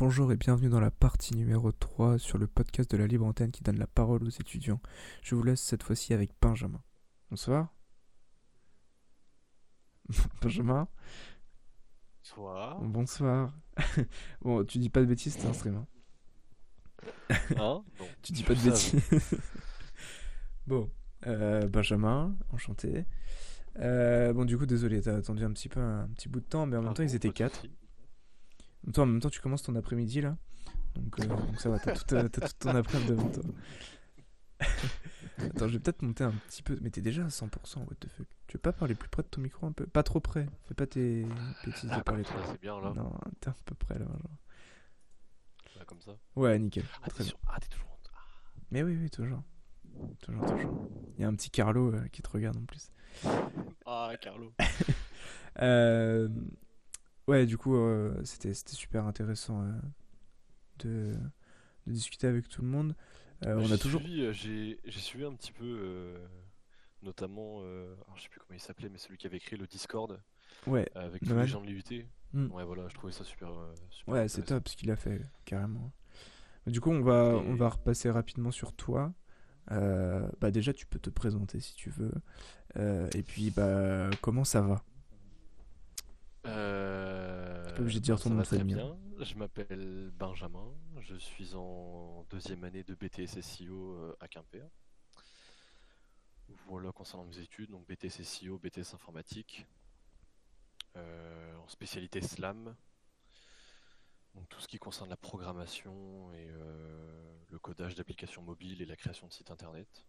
Bonjour et bienvenue dans la partie numéro 3 sur le podcast de la Libre Antenne qui donne la parole aux étudiants. Je vous laisse cette fois-ci avec Benjamin. Bonsoir. Benjamin. Bonsoir. Bonsoir. bon, tu dis pas de bêtises, c'est un stream. Hein. Tu dis pas de bêtises. bon, euh, Benjamin, enchanté. Euh, bon, du coup, désolé, t'as attendu un petit peu un petit bout de temps, mais en même temps, ils étaient quatre. En même temps, tu commences ton après-midi là. Donc, euh, donc, ça va, t'as tout, tout, ton après-midi devant toi. Attends, je vais peut-être monter un petit peu. Mais t'es déjà à 100%, what the fuck. Tu veux pas parler plus près de ton micro un peu? Pas trop près. Fais pas tes bêtises de Ah, parler comme trop. c'est bien là. Non, t'es un peu près là. Genre. Là, comme ça. Ouais, nickel. Ah, t'es sur- ah, t'es toujours. Ah, Mais oui, oui, toujours. Toujours, toujours. Il y a un petit Carlo euh, qui te regarde en plus. Ah, Carlo. Euh, ouais, du coup, euh, c'était c'était super intéressant euh, de, de discuter avec tout le monde. Euh, on J'ai a toujours. suivi, euh, J'ai j'ai suivi un petit peu, euh, notamment, euh, alors, je sais plus comment il s'appelait, mais celui qui avait écrit le Discord Ouais, euh, avec tous les gens de l'IUT. Hmm. Ouais, voilà, je trouvais ça super. super ouais, c'est top ce qu'il a fait, carrément. Mais du coup, on va, Et- on va repasser rapidement sur toi. Euh, bah déjà, tu peux te présenter si tu veux. Euh, et puis, bah, comment ça va? Euh, T'es pas obligé de dire ton ça nom va de très famille, bien. Je m'appelle Benjamin. Je suis en deuxième année de BTS SEO euh, à Quimper. Voilà concernant mes études, donc BTS SEO, BTS informatique, euh, en spécialité SLAM. Donc tout ce qui concerne la programmation et euh, le codage d'applications mobiles et la création de sites internet.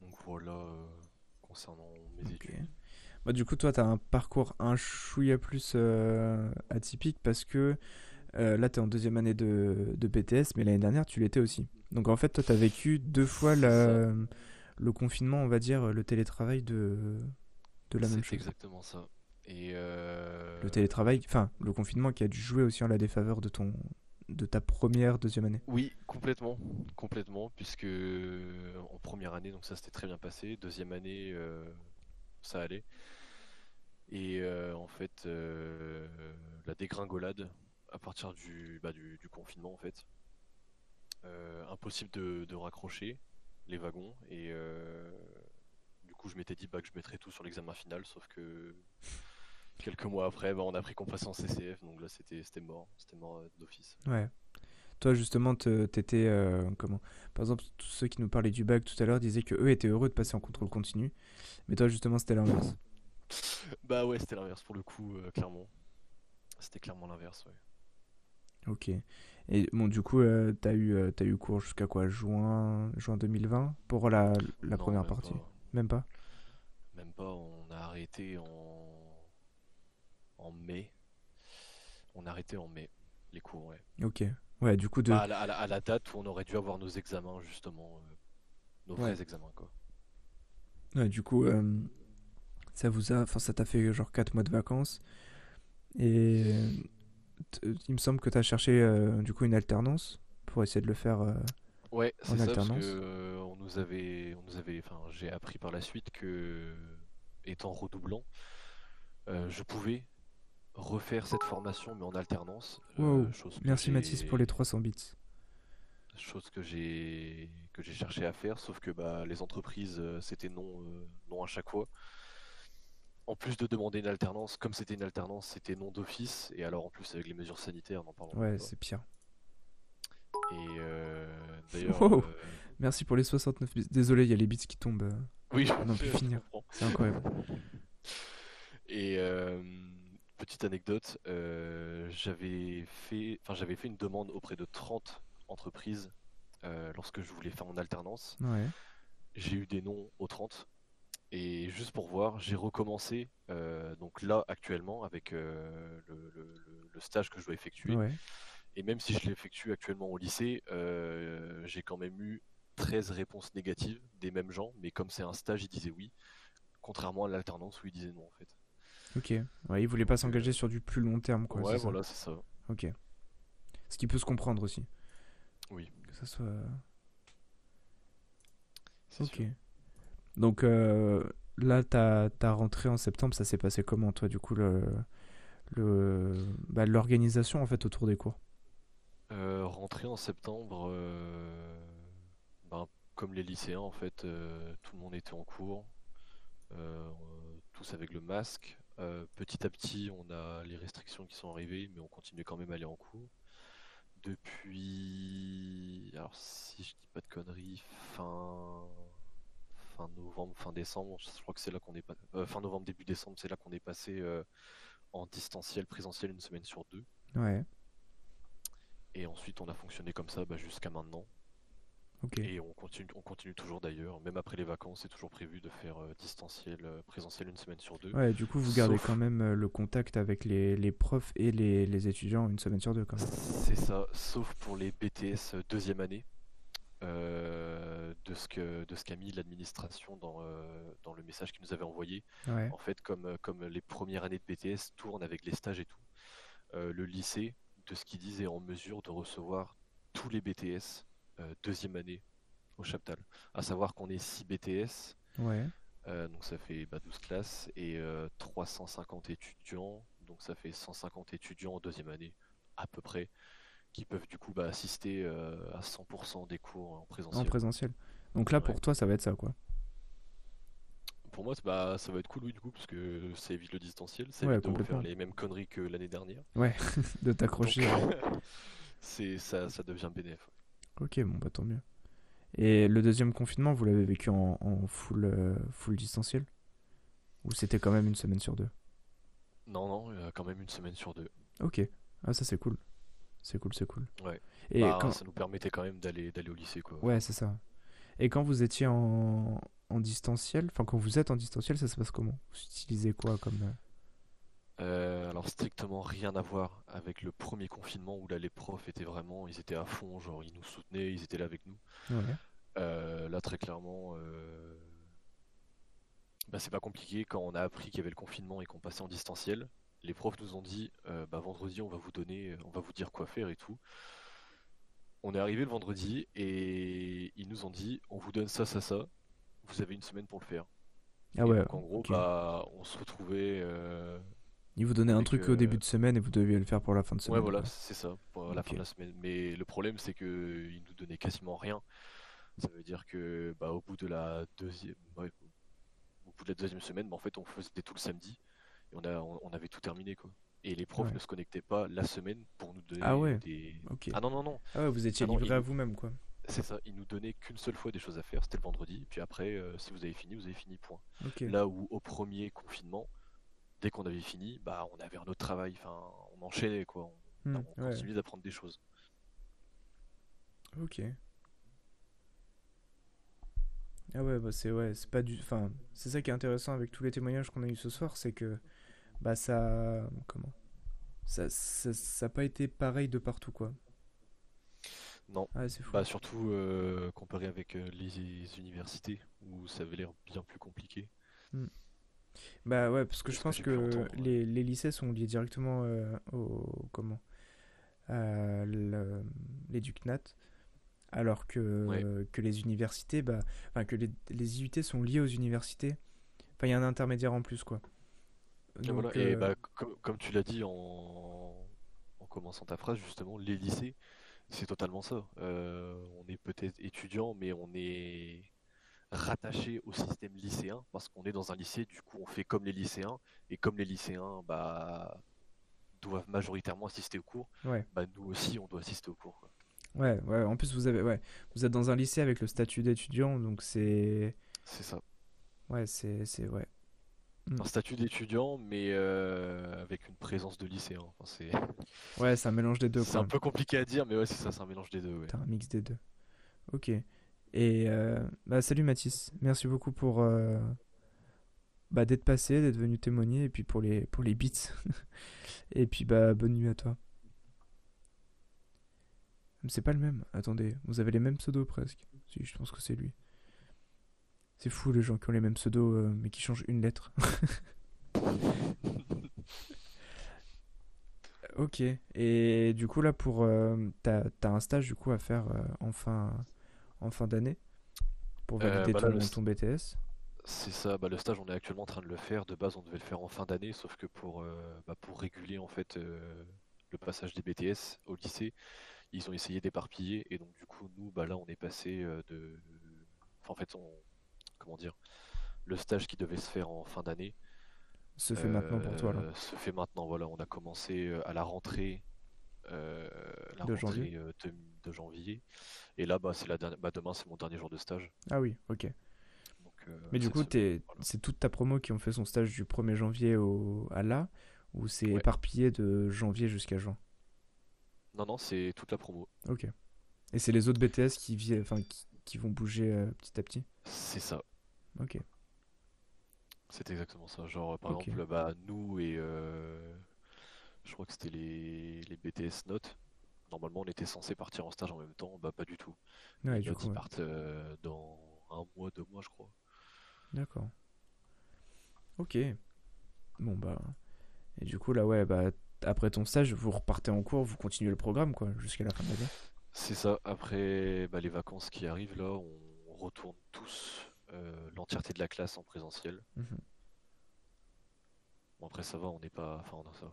Donc voilà euh, concernant mes études. Bah, du coup, toi, tu as un parcours un chouïa plus euh, atypique parce que euh, là, tu es en deuxième année de, de BTS, mais l'année dernière, tu l'étais aussi. Donc, en fait, toi, tu as vécu deux fois C'est la- le confinement, on va dire, le télétravail de, de la même C'est chose. exactement ça. Et euh, Le télétravail, enfin, le confinement qui a dû jouer aussi en la défaveur de, ton, de ta première, deuxième année. Oui, complètement, complètement, puisque euh, en première année, donc ça s'était très bien passé. Deuxième année, ça allait. Et euh, en fait, euh, la dégringolade à partir du, bah, du, confinement, en fait, Euh, impossible de, raccrocher les wagons. Et du coup, je m'étais dit bah, que je mettrais tout sur l'examen final, sauf que quelques mois après, bah, on a pris qu'on passait en CCF, donc là, c'était mort, c'était mort d'office. Ouais. Toi, justement, te- t'étais. euh, comment? Par exemple, tous ceux qui nous parlaient du bac tout à l'heure disaient que eux étaient heureux de passer en contrôle continu. Mais toi, justement, c'était l'inverse. Bah ouais, c'était l'inverse pour le coup, euh, clairement. C'était clairement l'inverse, ouais. Ok. Et bon, du coup, euh, t'as eu, euh, t'as eu cours jusqu'à quoi Juin, juin 2020 pour la, la Non, première même partie? pas. Même pas? Même pas, on a arrêté en... en mai. On a arrêté en mai, les cours, ouais. Ok. Ouais, du coup, de... Bah, à, la, à la- à la date où on aurait dû avoir nos examens, justement. euh, nos Ouais. vrais examens, quoi. ouais, du coup euh, ça vous a. Enfin, ça t'a fait genre 4 mois de vacances. Et euh, il me semble que t'as cherché euh, du coup une alternance pour essayer de le faire. euh, Ouais, c'est ça, parce alternance. que euh, on nous avait, on nous avait, enfin, j'ai appris par la suite que, étant redoublant, euh, je pouvais refaire cette formation, mais en alternance. euh, Wow. Merci Mathis pour les 300 bits. chose que j'ai que j'ai cherché à faire, sauf que bah, les entreprises, euh, c'était non, euh, non à chaque fois. En plus de demander une alternance, comme c'était une alternance, c'était non d'office, et alors en plus avec les mesures sanitaires, n'en parlons Ouais, c'est pire. Et euh, d'ailleurs, Wow. euh, Merci pour les 69 bits. Désolé, il y a les bits qui tombent. oui, je, On a pu je finir. C'est incroyable. Et euh, petite anecdote, j'avais fait, enfin j'avais fait une demande auprès de 30 entreprises lorsque je voulais faire mon alternance. Ouais. J'ai eu des noms aux 30. Et juste pour voir, j'ai recommencé euh, donc là actuellement avec euh, le, le- le- le stage que je dois effectuer. Ouais. Et même si je l'effectue actuellement au lycée, euh, j'ai quand même eu 13 réponses négatives des mêmes gens. Mais comme c'est un stage, ils disaient oui. Contrairement à l'alternance où ils disaient non en fait. Ok. Ouais, il voulait pas s'engager sur du plus long terme, quoi. ouais, voilà, c'est ça. Ok. Ce qui peut se comprendre aussi. Oui. Que ça soit. Ok. sûr. Donc euh, là, ta, ta rentrée en septembre, ça s'est passé comment, toi, du coup, le, le bah, l'organisation en fait autour des cours? Euh, Rentrer en septembre, euh, ben, comme les lycéens en fait, euh, tout le monde était en cours, tous avec le masque. petit à petit, on a les restrictions qui sont arrivées, mais on continue quand même à aller en cours. Depuis, alors si je dis pas de conneries, fin fin novembre, fin décembre, je crois que c'est là qu'on est pas, fin novembre début décembre, c'est là qu'on est passé en distanciel, présentiel une semaine sur deux. Ouais. Et ensuite, on a fonctionné comme ça bah, jusqu'à maintenant. Et on continue, on continue toujours d'ailleurs, même après les vacances, c'est toujours prévu de faire euh, distanciel, euh, présentiel une semaine sur deux. Ouais, du coup, vous gardez quand même euh, le contact avec les, les profs et les, les, étudiants une semaine sur deux, quand même. C'est ça, sauf pour les BTS deuxième année. Euh, de ce que de ce qu'a mis l'administration dans, euh, dans le message qu'il nous avait envoyé. En fait, comme, comme les premières années de BTS tournent avec les stages et tout, euh, le lycée, de ce qu'il disait, est en mesure de recevoir tous les BTS deuxième année au Chaptal. À savoir qu'on est 6 BTS. Ouais. donc ça fait bah, 12 classes et 350 étudiants. Donc ça fait 150 étudiants en deuxième année, à peu près qui peuvent du coup bah, assister euh, à 100% des cours en présentiel. En présentiel. Donc là, pour toi, ça va être ça, quoi. Pour moi, bah, ça va être cool, oui, du coup, parce que ça évite le distanciel, ça évite de faire les mêmes conneries que l'année dernière. Ouais, de t'accrocher. c'est ça, ça devient bénéf. Ok, bon, bah tant mieux. Et le deuxième confinement, vous l'avez vécu en, full, euh, full distanciel? Ou c'était quand même une semaine sur deux? Non, non, quand même une semaine sur deux. Ok, ah ça c'est cool. C'est cool, c'est cool. Ouais. Et bah, quand... ça nous permettait quand même d'aller d'aller au lycée quoi. Ouais, c'est ça. Et quand vous étiez en, en distanciel, enfin quand vous êtes en distanciel, ça se passe comment? Vous utilisez quoi comme euh, euh, alors strictement rien à voir avec le premier confinement où là les profs étaient vraiment, ils étaient à fond, genre ils nous soutenaient, ils étaient là avec nous. Ouais. Euh, là très clairement, bah, c'est pas compliqué quand on a appris qu'il y avait le confinement et qu'on passait en distanciel les profs nous ont dit bah, vendredi on va vous donner, on va vous dire quoi faire et tout. On est arrivé le vendredi et ils nous ont dit on vous donne ça, ça, ça. Vous avez une semaine pour le faire. Ah ouais. Donc en gros, bah, on se retrouvait. Euh, ils vous donnaient un truc au début de semaine et vous deviez le faire pour la fin de semaine. Ouais, voilà, c'est ça, pour la fin de la semaine. Mais le problème, c'est qu'ils nous donnaient quasiment rien. Ça veut dire que bah, au bout de la deuxième, au bout de la deuxième semaine, bah, en fait, on faisait tout le samedi on, a, on, avait tout terminé quoi. Et les profs ne se connectaient pas la semaine pour nous donner ah ouais. des. Ah non non non. Ah ouais, vous étiez ah livré à vous-même quoi. C'est ça, ils nous donnaient qu'une seule fois des choses à faire, c'était le vendredi. Puis après, euh, si vous avez fini, vous avez fini, point. Là où au premier confinement, dès qu'on avait fini, bah on avait un autre travail, enfin on enchaînait quoi, on, hmm, continuait d'apprendre des choses. Ok. Ah ouais, bah c'est ouais, c'est pas du, enfin c'est ça qui est intéressant avec tous les témoignages qu'on a eu ce soir, c'est que bah ça comment? Ça ça n'a pas été pareil de partout quoi. Non. Ah, bah surtout euh, comparé avec euh, les universités où ça avait l'air bien plus compliqué. Hmm. bah ouais parce que je pense que les, les, lycées sont liés directement euh, au comment? À l'éducnat alors que, que les universités bah enfin que les, les IUT sont liés aux universités. Enfin il y a un intermédiaire en plus quoi et, euh, bah, comme, tu l'as dit en... commençant ta phrase, justement, les lycées, c'est totalement ça. Euh, on est peut-être étudiant, mais on est rattaché au système lycéen parce qu'on est dans un lycée, du coup on fait comme les lycéens et comme les lycéens bah, doivent majoritairement assister aux cours, bah, nous aussi on doit assister aux cours. Ouais, ouais, en plus vous avez ouais, vous êtes dans un lycée avec le statut d'étudiant donc c'est c'est ça. Ouais, c'est c'est ouais. Mm. un statut d'étudiant, mais euh, avec une présence de lycéen. c'est... Ouais, c'est un mélange des deux. C'est un peu compliqué à dire, mais ouais, c'est ça, c'est un mélange des deux. Ouais. un mix des deux. Ok. Et euh, bah, salut Mathis, merci beaucoup pour euh, bah, d'être passé, d'être venu témoigner, et puis pour les, pour les beats. et puis bah, bonne nuit à toi. C'est pas le même, attendez, vous avez les mêmes pseudos presque. Si, je pense que c'est lui. C'est fou les gens qui ont les mêmes pseudos euh, mais qui changent une lettre. ok. Et du coup là pour euh, t'as as un stage du coup à faire euh, en fin en fin d'année pour valider bah ton, BTS. C'est ça, bah, le stage on est actuellement en train de le faire. De base on devait le faire en fin d'année, sauf que pour, euh, bah, pour réguler en fait euh, le passage des BTS au lycée, ils ont essayé d'éparpiller et donc du coup nous bah là on est passé euh, de. Enfin, en fait on. Comment dire? Le stage qui devait se faire en fin d'année Se fait maintenant pour toi, là, euh, se fait maintenant. Voilà, on a commencé euh, à la rentrée, euh, la de janvier. rentrée de, de janvier. Et là bah c'est la dernière. Bah, demain c'est mon dernier jour de stage. Ah oui, ok. Donc euh, Mais du coup, voilà. c'est toute ta promo qui ont fait son stage du 1er janvier au... à là, ou c'est Ouais. éparpillé de janvier jusqu'à juin? Non, non, c'est toute la promo. Ok. Et c'est les autres BTS qui, enfin, qui... qui vont bouger petit à petit? C'est ça. Ok. C'est exactement ça. Genre, par exemple, bah, nous et euh, je crois que c'était les, les BTS Notes. Normalement, on était censé partir en stage en même temps. Bah, pas du tout. Ouais, du coup, ils ouais. partent euh, dans un mois, deux mois, je crois. D'accord. Ok. Bon, bah. Et du coup, là, ouais, bah, après ton stage, vous repartez en cours, vous continuez le programme, quoi, jusqu'à la fin de l'année. C'est ça. Après bah, les vacances qui arrivent, là, on retourne tous l'entièreté de la classe en présentiel. Mhm. Bon, après, ça va, on n'est pas. Enfin, on, ça va.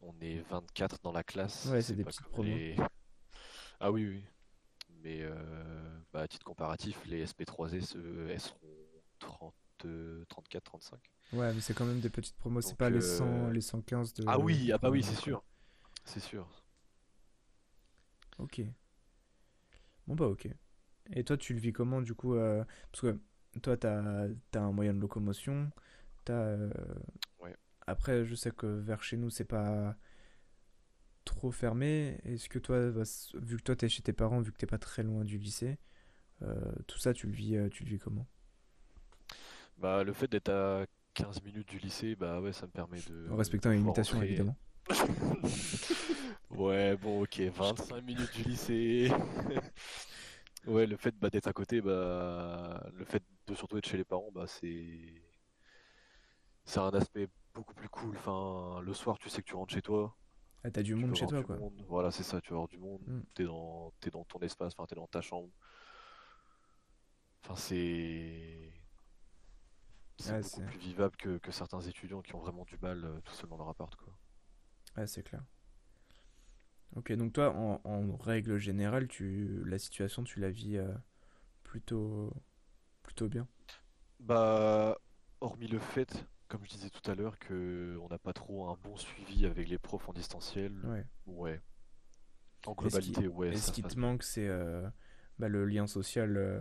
On est 24 dans la classe. Ouais, c'est des promos. les. Ah oui, oui. Mais euh, bah, à titre comparatif, les SP3S, eux, elles seront 30, 34, 35. Ouais, mais c'est quand même des petites promos, c'est pas les 100, euh, les 115 de Ah oui, ah bah oui, c'est sûr. C'est sûr. Ok. Bon, bah, ok. Et toi, tu le vis comment, du coup euh, Parce que toi, t'as, t'as un moyen de locomotion, t'as... euh, Ouais. Après, je sais que vers chez nous, c'est pas trop fermé. Est-ce que toi, bah, vu que toi, t'es chez tes parents, vu que t'es pas très loin du lycée, euh, tout ça, tu le vis, euh, tu le vis comment? Bah, le fait d'être à 15 minutes du lycée, bah ouais, ça me permet de, En de respectant limitations, rentrer. évidemment. Ouais, bon, ok, 25 minutes du lycée. Ouais, le fait bah, d'être à côté, bah, le fait de surtout être chez les parents, bah, c'est c'est un aspect beaucoup plus cool. Enfin, le soir, tu sais que tu rentres chez toi, Ah, t'as du monde chez toi, quoi. monde. Voilà, c'est ça, tu vas voir du monde. Mm. T'es dans, t'es dans ton espace, enfin, t'es dans ta chambre. Enfin, c'est c'est beaucoup plus vivable que, que certains étudiants qui ont vraiment du mal euh, tout seuls dans leur appart, quoi. ouais, c'est clair. Ok, donc toi, en, en règle générale, tu, la situation, tu la vis euh, plutôt, plutôt bien. Bah, hormis le fait, comme je disais tout à l'heure, que on n'a pas trop un bon suivi avec les profs en distanciel, Ouais. ouais. En globalité, ouais, et ce qui te manque, c'est euh, bah, le lien social euh,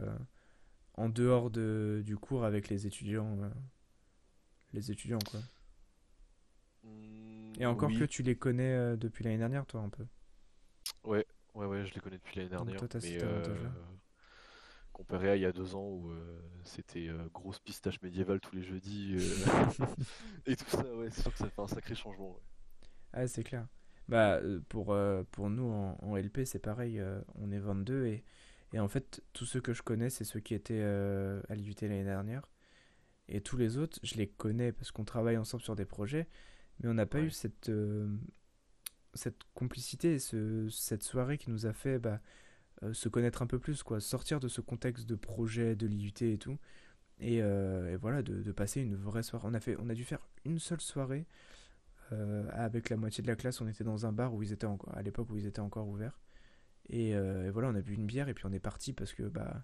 en dehors de, du cours avec les étudiants, les étudiants, quoi? Hmm, Et encore que tu les connais depuis l'année dernière, toi, un peu? Ouais, ouais, ouais, je les connais depuis l'année dernière, toi, mais euh, comparé à il y a deux ans où euh, c'était euh, grosse pistache médiévale tous les jeudis euh, et tout ça, ouais, c'est sûr que ça fait un sacré changement. ouais. Ah, c'est clair. Bah, pour, pour nous, en, en LP, c'est pareil, on est 22 et, et en fait, tous ceux que je connais, c'est ceux qui étaient à l'IUT l'année dernière. Et tous les autres, je les connais parce qu'on travaille ensemble sur des projets, mais on n'a pas eu cette, cette complicité, ce, cette soirée qui nous a fait bah, euh, se connaître un peu plus, quoi, sortir de ce contexte de projet, de l'IUT et tout, et, euh, et voilà, de, de passer une vraie soirée. On a fait, on a dû faire une seule soirée euh, avec la moitié de la classe. On était dans un bar où ils étaient encore, à l'époque où ils étaient encore ouverts, et, et voilà, on a bu une bière et puis on est parti parce que bah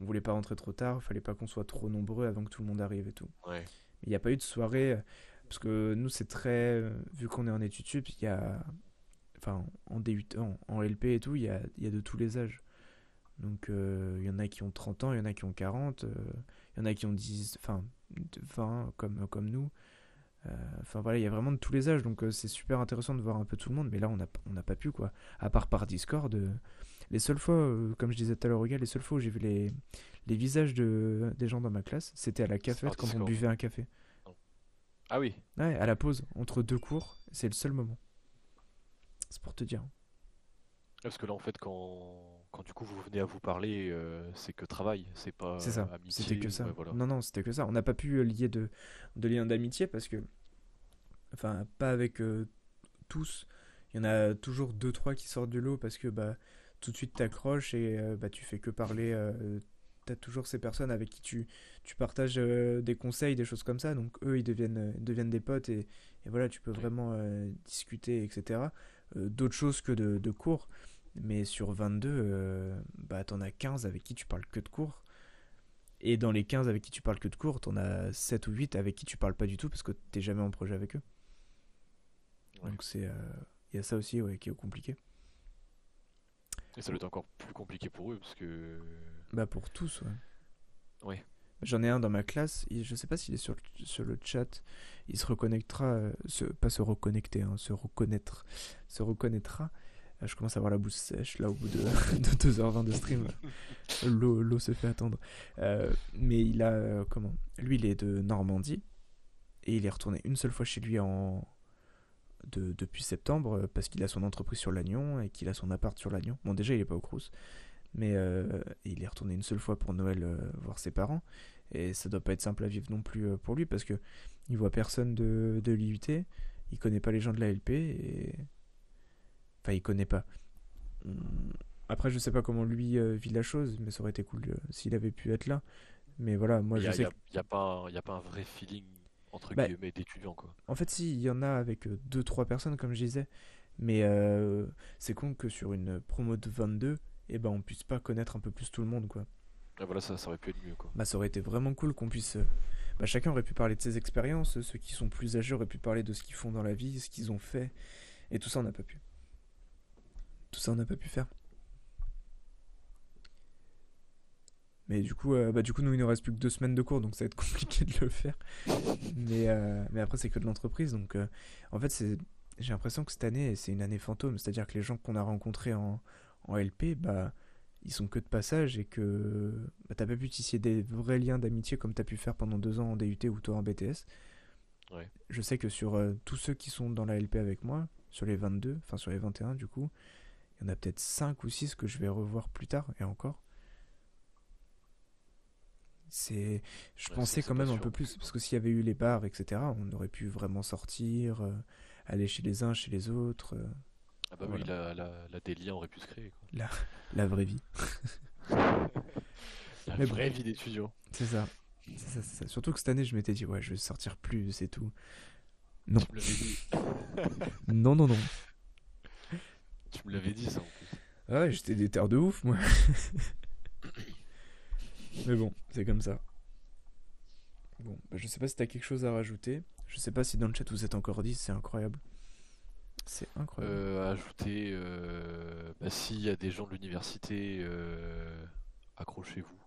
on voulait pas rentrer trop tard, fallait pas qu'on soit trop nombreux avant que tout le monde arrive et tout. ouais, Mais il n'y a pas eu de soirée, parce que nous, c'est très. Vu qu'on est en études sup, il y a. Enfin, en DUT, en, en LP et tout, il y a, il y a de tous les âges. Donc, euh, il y en a qui ont 30 ans, il y en a qui ont 40, euh, il y en a qui ont 10, enfin, de 20 comme, comme nous. Euh, Enfin, voilà, il y a vraiment de tous les âges, donc c'est super intéressant de voir un peu tout le monde. Mais là, on n'a on n'a pas pu, quoi. À part par Discord. les seules fois, comme je disais tout à l'heure, les seules fois où j'ai vu les, les visages de, des gens dans ma classe, c'était à la cafette quand on buvait un café. Ah oui, Ouais, à la pause, entre deux cours, c'est le seul moment. C'est pour te dire. parce que là, en fait, quand, quand du coup vous venez à vous parler, euh, c'est que travail, c'est pas C'est ça, euh, c'était que amitié, ça. ouais, voilà. Non, non, c'était que ça. On n'a pas pu euh, lier de, de liens d'amitié parce que, enfin, pas avec euh, tous. Il y en a toujours deux, trois qui sortent du lot parce que bah, tout de suite t'accroches et euh, bah, tu fais que parler as toujours ces personnes avec qui tu, tu partages des conseils, des choses comme ça. Donc eux, ils deviennent, deviennent des potes et, et voilà, tu peux vraiment discuter, etc. D'autres choses que de, de, cours. Mais sur 22, bah, t'en as 15 avec qui tu parles que de cours. Et dans les 15 avec qui tu parles que de cours, t'en as 7 ou 8 avec qui tu parles pas du tout parce que t'es jamais en projet avec eux. Donc c'est. Il y a ça aussi ouais, qui est compliqué. Et ça doit être encore plus compliqué pour eux parce que. Bah pour tous, ouais. Ouais. J'en ai un dans ma classe, je sais pas s'il est sur, sur le chat, il se reconnectera, euh, pas se reconnecter, hein, se reconnaître, se reconnaîtra. Euh, je commence à avoir la bouche sèche là au bout de, de 2h20 de stream. L'eau se fait attendre. Euh, mais il a, comment? Lui il est de Normandie et il est retourné une seule fois chez lui en, depuis septembre parce qu'il a son entreprise sur Lannion et qu'il a son appart sur Lannion. Bon, déjà, il est pas au Crous, mais euh, il est retourné une seule fois pour Noël euh, voir ses parents. Et ça doit pas être simple à vivre non plus pour lui parce que il voit personne de, de l'IUT, il connaît pas les gens de la LP et. Enfin, il connaît pas. Hum, après, je sais pas comment lui vit la chose, mais ça aurait été cool s'il avait pu être là. Mais voilà, moi je sais. Il n'y a, pas a pas un vrai feeling entre bah, guillemets d'étudiants quoi. En fait, si, il y en a avec 2-3 euh, personnes comme je disais, mais euh, c'est con que sur une promo de 22, et ben on puisse pas connaître un peu plus tout le monde quoi. Ah, voilà, ça, ça aurait pu être mieux quoi. Bah ça aurait été vraiment cool qu'on puisse euh, bah, chacun aurait pu parler de ses expériences, ceux qui sont plus âgés auraient pu parler de ce qu'ils font dans la vie, ce qu'ils ont fait et tout ça on n'a pas pu. Tout ça on n'a pas pu faire. Mais du coup, euh, bah, du coup, nous, il nous reste plus que deux semaines de cours, donc ça va être compliqué de le faire. mais, euh, mais après, c'est que de l'entreprise. Donc, euh, en fait, c'est, j'ai l'impression que cette année, c'est une année fantôme. C'est-à-dire que les gens qu'on a rencontrés en, en LP, bah, ils sont que de passage et que bah, t'as pas pu tisser des vrais liens d'amitié comme t'as pu faire pendant deux ans en DUT ou toi en BTS. Ouais. Je sais que sur tous ceux qui sont dans la LP avec moi, sur les 22, enfin sur les 21 du coup, il y en a peut-être 5 ou 6 que je vais revoir plus tard et encore c'est je pensais quand même un peu plus parce que s'il y avait eu les bars etc on aurait pu vraiment sortir euh, aller chez les uns chez les autres euh, ah bah oui la, la, aurait pu se créer quoi. La, la vraie vie la vraie vie d'étudiant c'est ça. Ça, ça. surtout que cette année je m'étais dit ouais je vais sortir plus c'est tout non tu me l'avais dit non non non tu me l'avais dit ça en plus ah ouais j'étais des terres de ouf moi Mais bon, c'est comme ça. Bon, bah, je sais pas si t'as quelque chose à rajouter. Je sais pas si dans le chat vous êtes encore dit, c'est incroyable. C'est incroyable. Euh, ajouter, euh, bah, s'il y a des gens de l'université, euh, accrochez-vous.